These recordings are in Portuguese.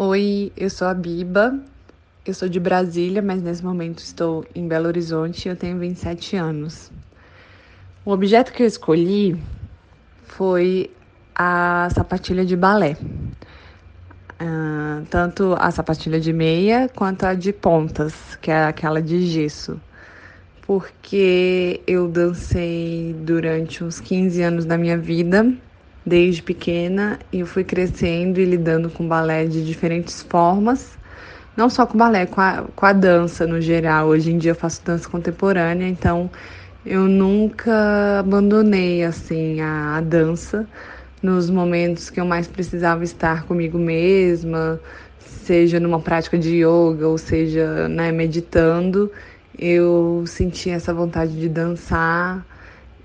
Oi, eu sou a Biba. Eu sou de Brasília, mas nesse momento estou em Belo Horizonte e eu tenho 27 anos. O objeto que eu escolhi foi a sapatilha de balé. Uh, tanto a sapatilha de meia quanto a de pontas, que é aquela de gesso. Porque eu dancei durante uns 15 anos da minha vida desde pequena eu fui crescendo e lidando com balé de diferentes formas, não só com balé, com a, com a dança no geral. Hoje em dia eu faço dança contemporânea, então eu nunca abandonei assim a, a dança nos momentos que eu mais precisava estar comigo mesma, seja numa prática de yoga ou seja, né, meditando, eu sentia essa vontade de dançar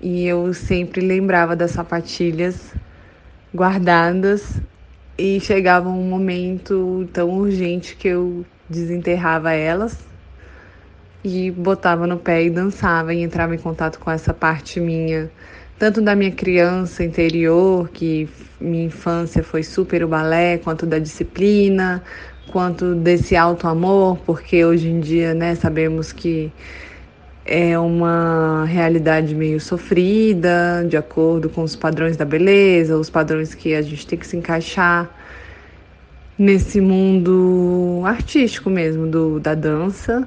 e eu sempre lembrava das sapatilhas guardadas e chegava um momento tão urgente que eu desenterrava elas e botava no pé e dançava e entrava em contato com essa parte minha, tanto da minha criança interior, que minha infância foi super o balé, quanto da disciplina, quanto desse alto amor, porque hoje em dia, né, sabemos que é uma realidade meio sofrida, de acordo com os padrões da beleza, os padrões que a gente tem que se encaixar nesse mundo artístico mesmo do, da dança.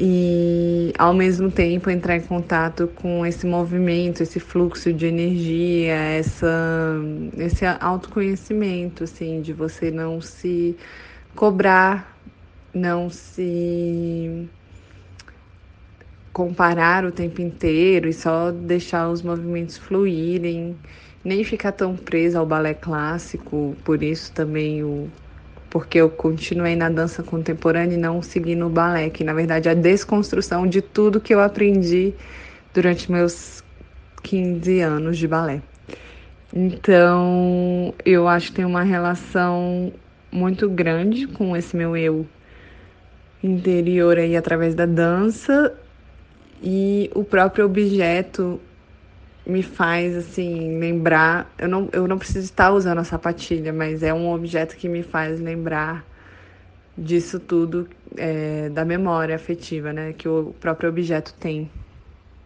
E ao mesmo tempo entrar em contato com esse movimento, esse fluxo de energia, essa, esse autoconhecimento, assim, de você não se cobrar, não se comparar o tempo inteiro e só deixar os movimentos fluírem, nem ficar tão presa ao balé clássico, por isso também o porque eu continuei na dança contemporânea e não segui no balé, que na verdade é a desconstrução de tudo que eu aprendi durante meus 15 anos de balé. Então, eu acho que tem uma relação muito grande com esse meu eu interior aí através da dança e o próprio objeto me faz assim lembrar. Eu não, eu não preciso estar usando a sapatilha, mas é um objeto que me faz lembrar disso tudo é, da memória afetiva, né, que o próprio objeto tem.